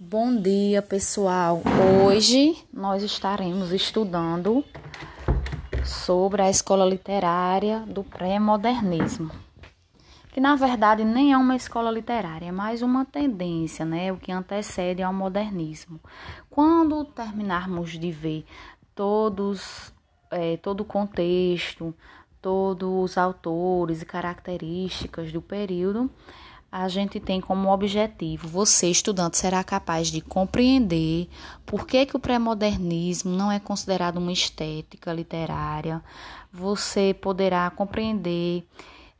Bom dia, pessoal. Hoje nós estaremos estudando sobre a escola literária do pré-modernismo. Que na verdade nem é uma escola literária, é mais uma tendência, né? O que antecede ao modernismo. Quando terminarmos de ver todos, é, todo o contexto, todos os autores e características do período, a gente tem como objetivo, você estudante será capaz de compreender por que, que o pré-modernismo não é considerado uma estética literária, você poderá compreender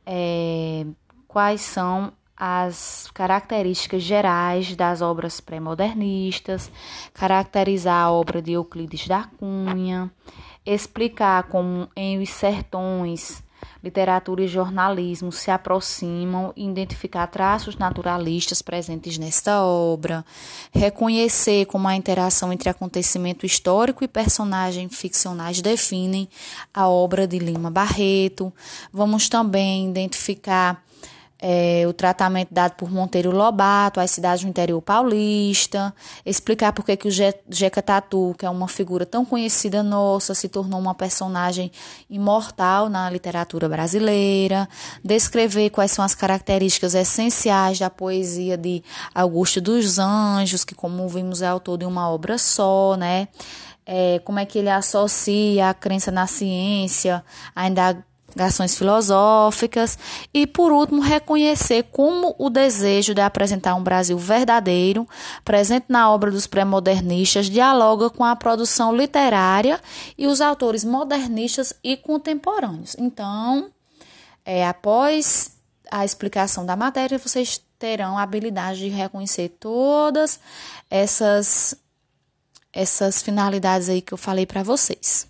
é, quais são as características gerais das obras pré-modernistas, caracterizar a obra de Euclides da Cunha, explicar como em Os Sertões literatura e jornalismo se aproximam e identificar traços naturalistas presentes nesta obra, reconhecer como a interação entre acontecimento histórico e personagens ficcionais definem a obra de Lima Barreto. Vamos também identificar é, o tratamento dado por Monteiro Lobato às cidades do interior paulista, explicar por que o Jeca Tatu, que é uma figura tão conhecida nossa, se tornou uma personagem imortal na literatura brasileira, descrever quais são as características essenciais da poesia de Augusto dos Anjos, que como vimos é autor de uma obra só, né? É, como é que ele associa a crença na ciência, ainda ações filosóficas e, por último, reconhecer como o desejo de apresentar um Brasil verdadeiro, presente na obra dos pré-modernistas, dialoga com a produção literária e os autores modernistas e contemporâneos. Então, é, após a explicação da matéria, vocês terão a habilidade de reconhecer todas essas essas finalidades aí que eu falei para vocês.